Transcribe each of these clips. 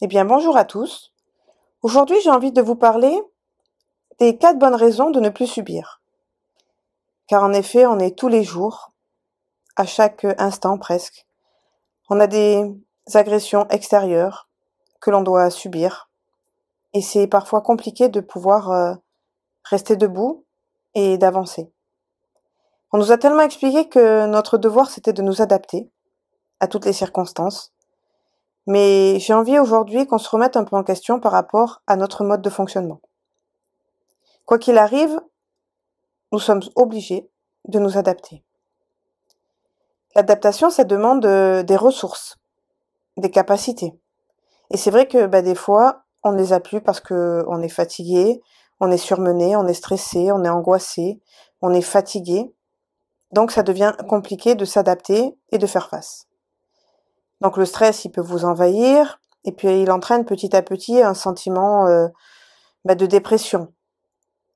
Eh bien, bonjour à tous. Aujourd'hui, j'ai envie de vous parler des quatre bonnes raisons de ne plus subir. Car en effet, on est tous les jours, à chaque instant presque. On a des agressions extérieures que l'on doit subir. Et c'est parfois compliqué de pouvoir euh, rester debout et d'avancer. On nous a tellement expliqué que notre devoir c'était de nous adapter à toutes les circonstances mais j'ai envie aujourd'hui qu'on se remette un peu en question par rapport à notre mode de fonctionnement. Quoi qu'il arrive, nous sommes obligés de nous adapter. L'adaptation, ça demande euh, des ressources, des capacités. Et c'est vrai que bah, des fois, on ne les a plus parce qu'on est fatigué, on est surmené, on est stressé, on est angoissé, on est fatigué. Donc ça devient compliqué de s'adapter et de faire face. Donc le stress, il peut vous envahir, et puis il entraîne petit à petit un sentiment euh, bah, de dépression,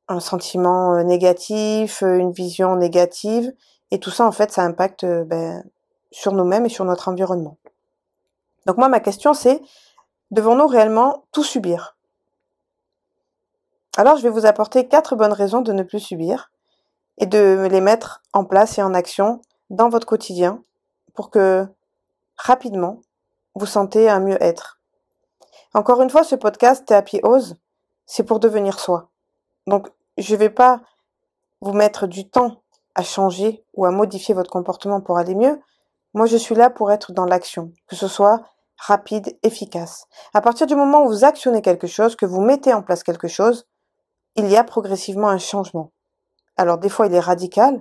un sentiment euh, négatif, euh, une vision négative, et tout ça en fait, ça impacte ben, sur nous-mêmes et sur notre environnement. Donc moi, ma question c'est, devons-nous réellement tout subir? Alors je vais vous apporter quatre bonnes raisons de ne plus subir et de les mettre en place et en action dans votre quotidien pour que rapidement, vous sentez un mieux-être. Encore une fois, ce podcast Happy Ose, c'est pour devenir soi. Donc, je ne vais pas vous mettre du temps à changer ou à modifier votre comportement pour aller mieux. Moi, je suis là pour être dans l'action, que ce soit rapide, efficace. À partir du moment où vous actionnez quelque chose, que vous mettez en place quelque chose, il y a progressivement un changement. Alors, des fois, il est radical,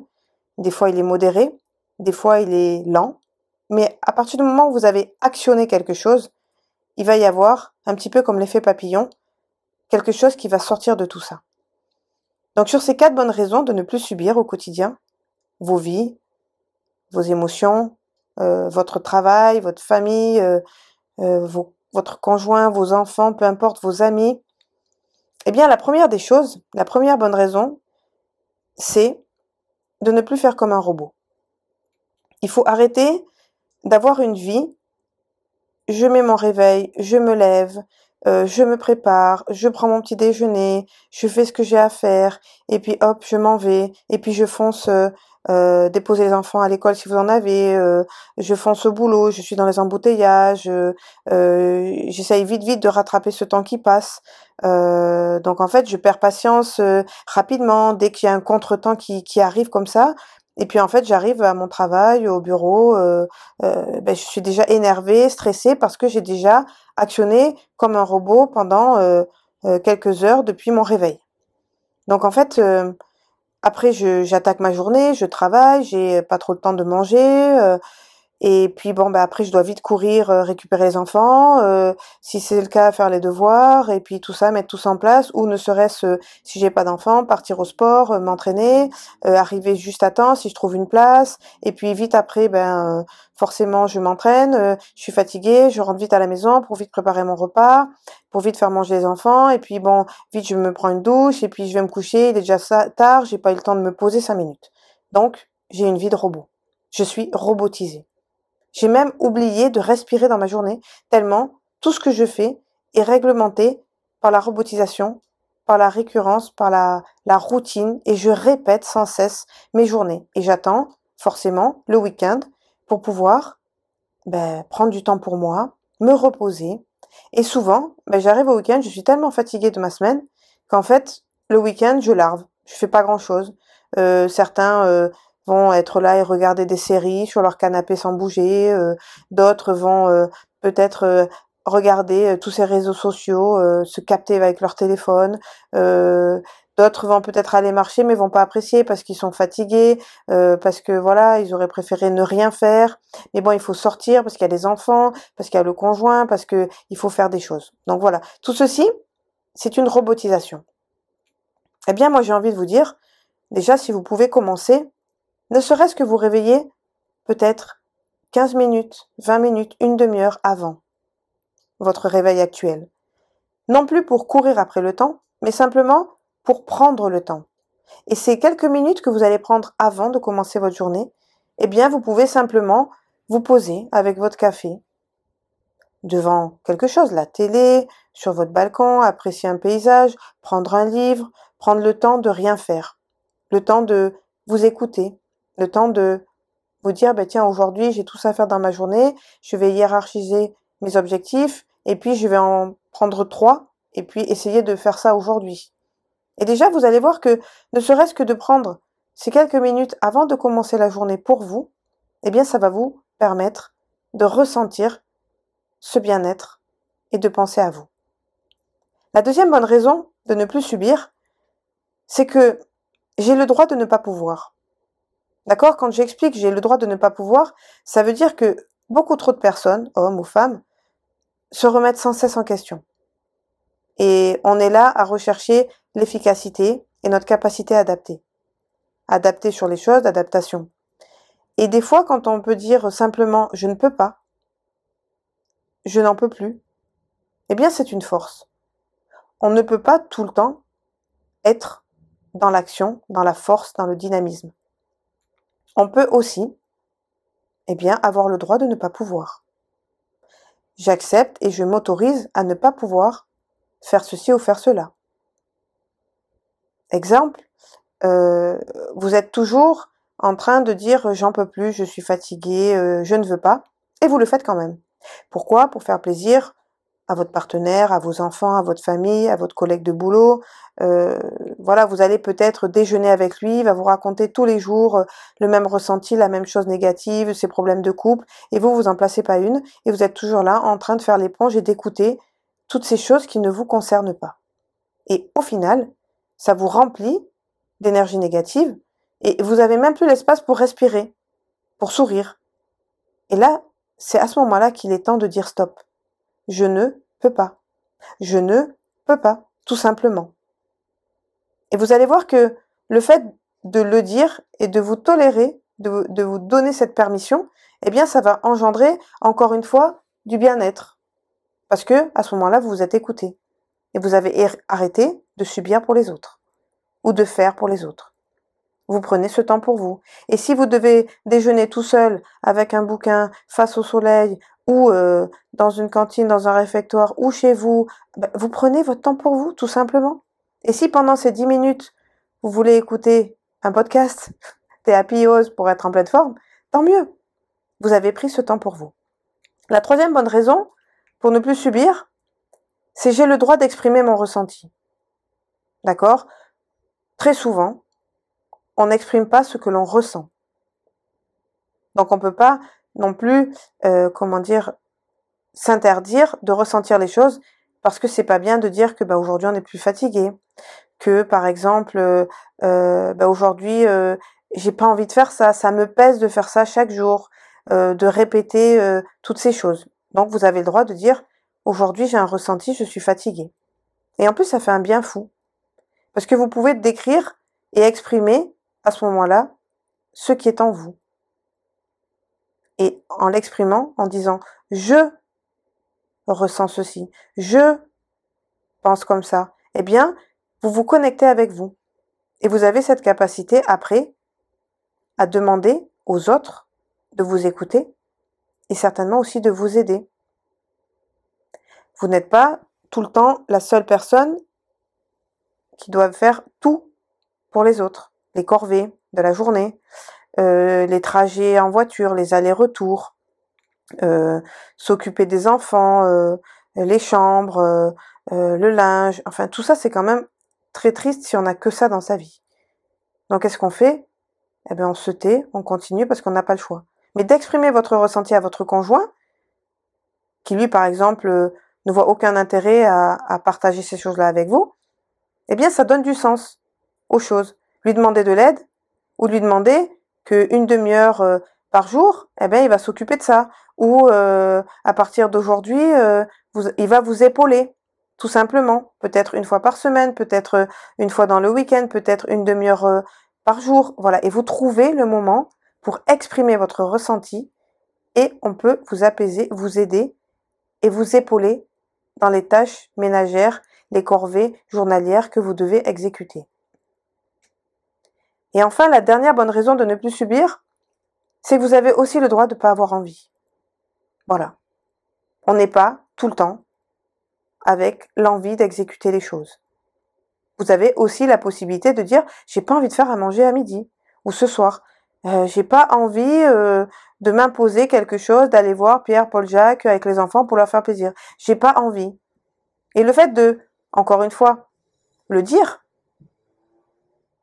des fois, il est modéré, des fois, il est lent, mais à partir du moment où vous avez actionné quelque chose, il va y avoir, un petit peu comme l'effet papillon, quelque chose qui va sortir de tout ça. Donc sur ces quatre bonnes raisons de ne plus subir au quotidien vos vies, vos émotions, euh, votre travail, votre famille, euh, euh, votre conjoint, vos enfants, peu importe, vos amis, eh bien la première des choses, la première bonne raison, c'est de ne plus faire comme un robot. Il faut arrêter d'avoir une vie, je mets mon réveil, je me lève, euh, je me prépare, je prends mon petit déjeuner, je fais ce que j'ai à faire, et puis hop, je m'en vais, et puis je fonce euh, euh déposer les enfants à l'école si vous en avez, euh, je fonce au boulot, je suis dans les embouteillages, j'essaye vite vite de rattraper ce temps qui passe. donc en fait, je perds patience rapidement dès qu'il y a un contretemps qui, qui arrive comme ça. Et puis en fait, j'arrive à mon travail, au bureau, euh, euh, ben, je suis déjà énervée, stressée parce que j'ai déjà actionné comme un robot pendant euh, quelques heures depuis mon réveil. Donc en fait, après, j'attaque ma journée, je travaille, j'ai pas trop de temps de manger. Et puis bon, bah après, je dois vite courir euh, récupérer les enfants, euh, si c'est le cas, faire les devoirs, et puis tout ça, mettre tout ça en place, ou ne serait-ce, euh, si j'ai pas d'enfants, partir au sport, m'entraîner, arriver juste à temps si je trouve une place, et puis vite après, ben forcément, je m'entraîne, je suis fatiguée, je rentre vite à la maison pour vite préparer mon repas, pour vite faire manger les enfants, et puis bon, vite je me prends une douche, et puis je vais me coucher, il est déjà tard, j'ai pas eu le temps de me poser cinq minutes. Donc, j'ai une vie de robot. Je suis robotisée. J'ai même oublié de respirer dans ma journée, tellement tout ce que je fais est réglementé par la robotisation, par la récurrence, par la, routine, et je répète sans cesse mes journées. Et j'attends forcément le week-end pour pouvoir ben, prendre du temps pour moi, me reposer. Et souvent, ben, j'arrive au week-end, je suis tellement fatiguée de ma semaine qu'en fait, le week-end, je larve. Je fais pas grand-chose. Euh, certains euh, vont être là et regarder des séries sur leur canapé sans bouger. Euh, d'autres vont euh, peut-être euh, regarder tous ces réseaux sociaux, se capter avec leur téléphone. D'autres vont peut-être aller marcher mais vont pas apprécier parce qu'ils sont fatigués, parce que voilà, ils auraient préféré ne rien faire. Mais bon, il faut sortir parce qu'il y a les enfants, parce qu'il y a le conjoint, parce que il faut faire des choses. Donc voilà, tout ceci, c'est une robotisation. Eh bien, moi j'ai envie de vous dire, déjà si vous pouvez commencer ne serait-ce que vous réveiller peut-être 15 minutes, 20 minutes, une demi-heure avant votre réveil actuel. Non plus pour courir après le temps, mais simplement pour prendre le temps. Et ces quelques minutes que vous allez prendre avant de commencer votre journée, eh bien, vous pouvez simplement vous poser avec votre café, devant quelque chose, la télé, sur votre balcon, apprécier un paysage, prendre un livre, prendre le temps de rien faire, le temps de vous écouter, le temps de vous dire, bah, tiens, aujourd'hui, j'ai tout ça à faire dans ma journée, je vais hiérarchiser mes objectifs, et puis je vais en prendre trois, et puis essayer de faire ça aujourd'hui. Et déjà, vous allez voir que, ne serait-ce que de prendre ces quelques minutes avant de commencer la journée pour vous, eh bien, ça va vous permettre de ressentir ce bien-être et de penser à vous. La deuxième bonne raison de ne plus subir, c'est que j'ai le droit de ne pas pouvoir. D'accord? Quand j'explique j'ai le droit de ne pas pouvoir, ça veut dire que beaucoup trop de personnes, hommes ou femmes, se remettent sans cesse en question. Et on est là à rechercher l'efficacité et notre capacité à adapter. Adapter sur les choses, adaptation. Et des fois, quand on peut dire simplement je ne peux pas, je n'en peux plus, eh bien c'est une force. On ne peut pas tout le temps être dans l'action, dans la force, dans le dynamisme. On peut aussi, eh avoir le droit de ne pas pouvoir. J'accepte et je m'autorise à ne pas pouvoir faire ceci ou faire cela. Exemple, euh, vous êtes toujours en train de dire j'en peux plus, je suis fatigué, euh, je ne veux pas, et vous le faites quand même. Pourquoi? Pour faire plaisir à votre partenaire, à vos enfants, à votre famille, à votre collègue de boulot. Euh, voilà, vous allez peut-être déjeuner avec lui, il va vous raconter tous les jours euh, le même ressenti, la même chose négative, ses problèmes de couple, et vous, vous en placez pas une, et vous êtes toujours là en train de faire l'éponge et d'écouter toutes ces choses qui ne vous concernent pas. Et au final, ça vous remplit d'énergie négative, et vous avez même plus l'espace pour respirer, pour sourire. Et là, c'est à ce moment-là qu'il est temps de dire stop. Je ne peux pas. Je ne peux pas, tout simplement. Et vous allez voir que le fait de le dire et de vous tolérer, de, vous donner cette permission, eh bien, ça va engendrer, encore une fois, du bien-être. Parce que, à ce moment-là, vous vous êtes écouté. Et vous avez arrêté de subir pour les autres. Ou de faire pour les autres. Vous prenez ce temps pour vous. Et si vous devez déjeuner tout seul avec un bouquin face au soleil ou euh, dans une cantine, dans un réfectoire ou chez vous, ben, vous prenez votre temps pour vous, tout simplement. Et si pendant ces dix minutes, vous voulez écouter un podcast des Happy pour être en pleine forme, tant mieux. Vous avez pris ce temps pour vous. La troisième bonne raison pour ne plus subir, c'est j'ai le droit d'exprimer mon ressenti. D'accord? Très souvent, on n'exprime pas ce que l'on ressent. Donc on ne peut pas non plus, euh, comment dire, s'interdire de ressentir les choses parce que c'est pas bien de dire que bah, aujourd'hui on est plus fatigué, que par exemple euh, euh bah, aujourd'hui euh, j'ai pas envie de faire ça, ça me pèse de faire ça chaque jour, de répéter toutes ces choses. Donc vous avez le droit de dire aujourd'hui j'ai un ressenti, je suis fatigué. Et en plus ça fait un bien fou parce que vous pouvez décrire et exprimer à ce moment-là ce qui est en vous. Et en l'exprimant, en disant je ressens ceci, je pense comme ça, eh bien, vous vous connectez avec vous. Et vous avez cette capacité après à demander aux autres de vous écouter et certainement aussi de vous aider. Vous n'êtes pas tout le temps la seule personne qui doit faire tout pour les autres les corvées de la journée, euh, les trajets en voiture, les allers-retours, euh, s'occuper des enfants, euh, les chambres, le linge, enfin tout ça c'est quand même très triste si on n'a que ça dans sa vie. Donc qu'est-ce qu'on fait? Eh bien on se tait, on continue parce qu'on n'a pas le choix. Mais d'exprimer votre ressenti à votre conjoint, qui lui par exemple ne voit aucun intérêt à, partager ces choses-là avec vous, eh bien ça donne du sens aux choses lui demander de l'aide ou lui demander qu'une demi-heure euh, par jour, eh ben, il va s'occuper de ça. Ou euh, à partir d'aujourd'hui, euh, il va vous épauler, tout simplement. Peut-être une fois par semaine, peut-être une fois dans le week-end, peut-être une demi-heure par jour. Voilà. Et vous trouvez le moment pour exprimer votre ressenti et on peut vous apaiser, vous aider et vous épauler dans les tâches ménagères, les corvées journalières que vous devez exécuter. Et enfin, la dernière bonne raison de ne plus subir, c'est que vous avez aussi le droit de ne pas avoir envie. Voilà. On n'est pas tout le temps avec l'envie d'exécuter les choses. Vous avez aussi la possibilité de dire j'ai pas envie de faire à manger à midi ou ce soir. Euh, j'ai pas envie euh, de m'imposer quelque chose, d'aller voir Pierre, Paul, Jacques avec les enfants pour leur faire plaisir. J'ai pas envie. Et le fait de, encore une fois, le dire,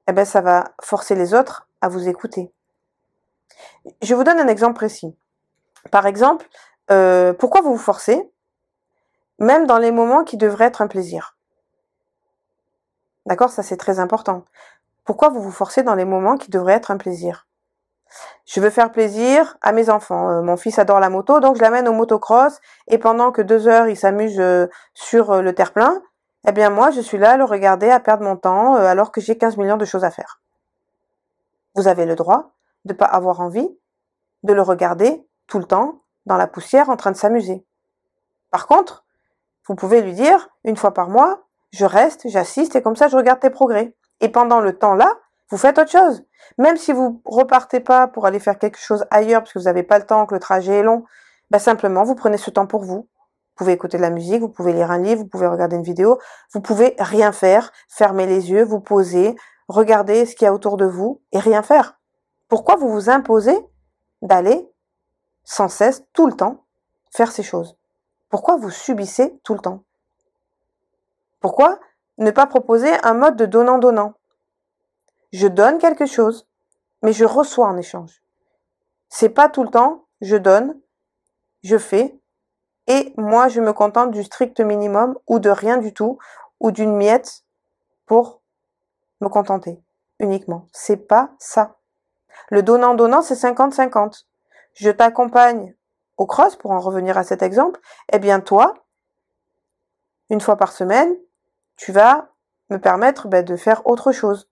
eh ben ça va forcer les autres à vous écouter. Je vous donne un exemple précis. Par exemple, euh, pourquoi vous vous forcez, même dans les moments qui devraient être un plaisir D'accord? Ça, c'est très important. Pourquoi vous vous forcez dans les moments qui devraient être un plaisir? Je veux faire plaisir à mes enfants. Euh, mon fils adore la moto, donc je l'amène au motocross, et pendant que deux heures, il s'amuse euh, sur le terre-plein, eh bien moi, je suis là à le regarder, à perdre mon temps, alors que j'ai 15 millions de choses à faire. Vous avez le droit de ne pas avoir envie de le regarder tout le temps dans la poussière en train de s'amuser. Par contre, vous pouvez lui dire, une fois par mois, je reste, j'assiste et comme ça je regarde tes progrès. Et pendant le temps là, vous faites autre chose. Même si vous repartez pas pour aller faire quelque chose ailleurs parce que vous n'avez pas le temps, que le trajet est long, bah simplement vous prenez ce temps pour vous. Vous pouvez écouter de la musique, vous pouvez lire un livre, vous pouvez regarder une vidéo, vous pouvez rien faire, fermer les yeux, vous poser, regarder ce qu'il y a autour de vous et rien faire. Pourquoi vous vous imposez d'aller sans cesse, tout le temps, faire ces choses? Pourquoi vous subissez tout le temps? Pourquoi ne pas proposer un mode de donnant-donnant? Je donne quelque chose, mais je reçois en échange. C'est pas tout le temps, je donne, je fais, et moi je me contente du strict minimum ou de rien du tout, ou d'une miette pour me contenter uniquement. C'est pas ça. Le donnant-donnant, c'est 50-50. Je t'accompagne au cross, pour en revenir à cet exemple. Eh bien, toi, une fois par semaine, tu vas me permettre ben, de faire autre chose.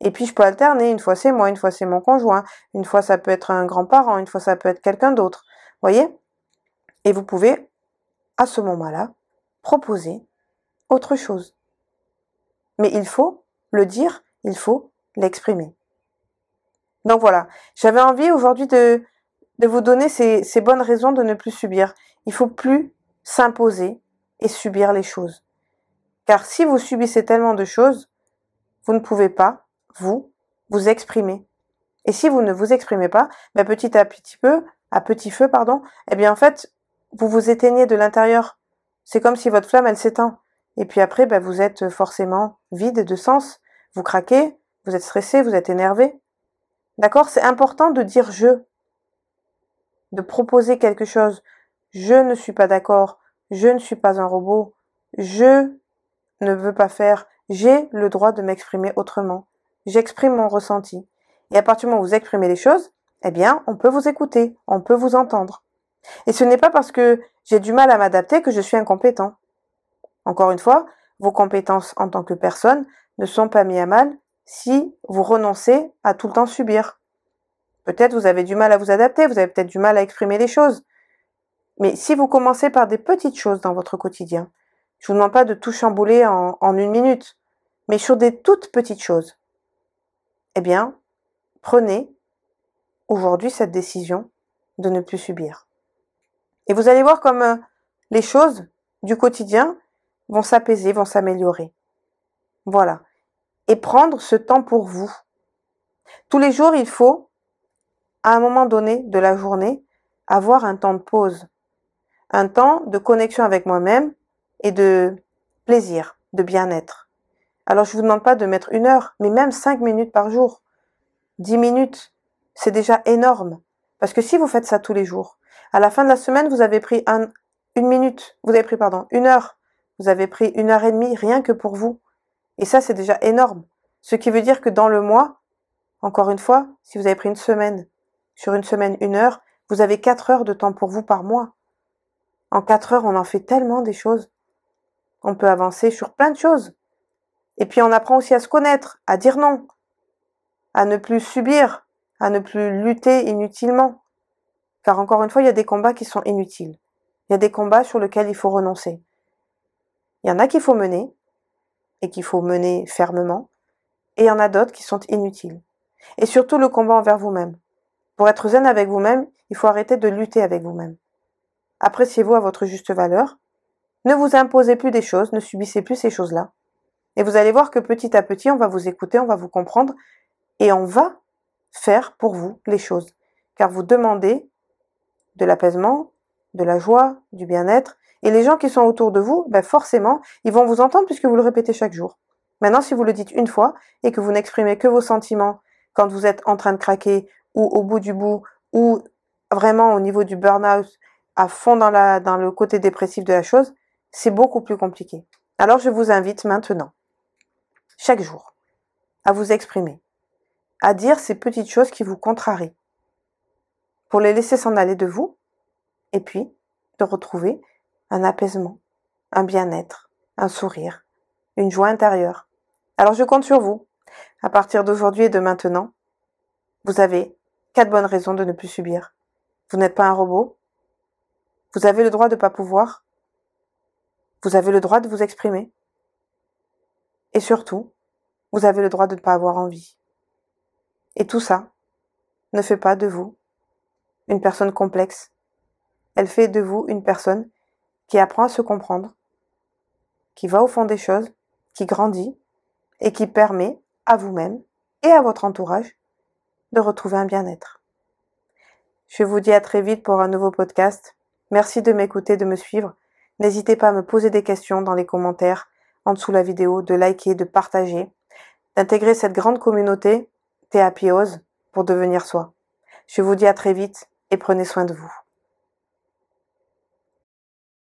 Et puis, je peux alterner. Une fois, c'est moi, une fois, c'est mon conjoint. Une fois, ça peut être un grand-parent. Une fois, ça peut être quelqu'un d'autre. Voyez? Et vous pouvez, à ce moment-là, proposer autre chose. Mais il faut le dire, il faut l'exprimer. Donc voilà, j'avais envie aujourd'hui de, de vous donner ces, bonnes raisons de ne plus subir. Il faut plus s'imposer et subir les choses. Car si vous subissez tellement de choses, vous ne pouvez pas, vous, vous exprimer. Et si vous ne vous exprimez pas, ben petit à petit peu, à petit feu, pardon, eh bien en fait, vous vous éteignez de l'intérieur. C'est comme si votre flamme, elle s'éteint. Et puis après, ben, vous êtes forcément vide de sens. Vous craquez, vous êtes stressé, vous êtes énervé. D'accord? C'est important de dire je, de proposer quelque chose. Je ne suis pas d'accord, je ne suis pas un robot, je ne veux pas faire, j'ai le droit de m'exprimer autrement. J'exprime mon ressenti. Et à partir du moment où vous exprimez les choses, eh bien, on peut vous écouter, on peut vous entendre. Et ce n'est pas parce que j'ai du mal à m'adapter que je suis incompétent. Encore une fois, vos compétences en tant que personne ne sont pas mises à mal si vous renoncez à tout le temps subir. Peut-être vous avez du mal à vous adapter, vous avez peut-être du mal à exprimer les choses. Mais si vous commencez par des petites choses dans votre quotidien, je vous demande pas de tout chambouler en, en une minute, mais sur des toutes petites choses, eh bien, prenez aujourd'hui cette décision de ne plus subir. Et vous allez voir comme euh, les choses du quotidien vont s'apaiser, vont s'améliorer. Voilà et prendre ce temps pour vous. Tous les jours, il faut, à un moment donné de la journée, avoir un temps de pause, un temps de connexion avec moi-même et de plaisir, de bien-être. Alors je vous demande pas de mettre une heure, mais même cinq minutes par jour, dix minutes, c'est déjà énorme. Parce que si vous faites ça tous les jours, à la fin de la semaine, vous avez pris un, une minute, vous avez pris, pardon, une heure, vous avez pris une heure et demie rien que pour vous. Et ça, c'est déjà énorme. Ce qui veut dire que dans le mois, encore une fois, si vous avez pris une semaine, sur une semaine, une heure, vous avez quatre heures de temps pour vous par mois. En quatre heures, on en fait tellement des choses. On peut avancer sur plein de choses. Et puis on apprend aussi à se connaître, à dire non, à ne plus subir, à ne plus lutter inutilement. Car encore une fois, il y a des combats qui sont inutiles. Il y a des combats sur lesquels il faut renoncer. Il y en a qu'il faut mener, et qu'il faut mener fermement, et il y en a d'autres qui sont inutiles. Et surtout le combat envers vous-même. Pour être zen avec vous-même, il faut arrêter de lutter avec vous-même. appréciez-vous à votre juste valeur, ne vous imposez plus des choses, ne subissez plus ces choses-là. Et vous allez voir que petit à petit, on va vous écouter, on va vous comprendre et on va faire pour vous les choses. Car vous demandez de l'apaisement, de la joie, du bien-être. Et les gens qui sont autour de vous, ben forcément, ils vont vous entendre puisque vous le répétez chaque jour. Maintenant, si vous le dites une fois et que vous n'exprimez que vos sentiments quand vous êtes en train de craquer ou au bout du bout ou vraiment au niveau du burn-out à fond dans, la, dans le côté dépressif de la chose, c'est beaucoup plus compliqué. Alors je vous invite maintenant, chaque jour, à vous exprimer, à dire ces petites choses qui vous contrarient, pour les laisser s'en aller de vous, et puis de retrouver un apaisement, un bien-être, un sourire, une joie intérieure. Alors je compte sur vous. À partir d'aujourd'hui et de maintenant, vous avez quatre bonnes raisons de ne plus subir. Vous n'êtes pas un robot. Vous avez le droit de ne pas pouvoir. Vous avez le droit de vous exprimer. Et surtout, vous avez le droit de ne pas avoir envie. Et tout ça ne fait pas de vous une personne complexe. Elle fait de vous une personne qui apprend à se comprendre, qui va au fond des choses, qui grandit et qui permet à vous-même et à votre entourage de retrouver un bien-être. Je vous dis à très vite pour un nouveau podcast. Merci de m'écouter, de me suivre. N'hésitez pas à me poser des questions dans les commentaires en dessous la vidéo, de liker, de partager, d'intégrer cette grande communauté Théapiose pour devenir soi. Je vous dis à très vite et prenez soin de vous.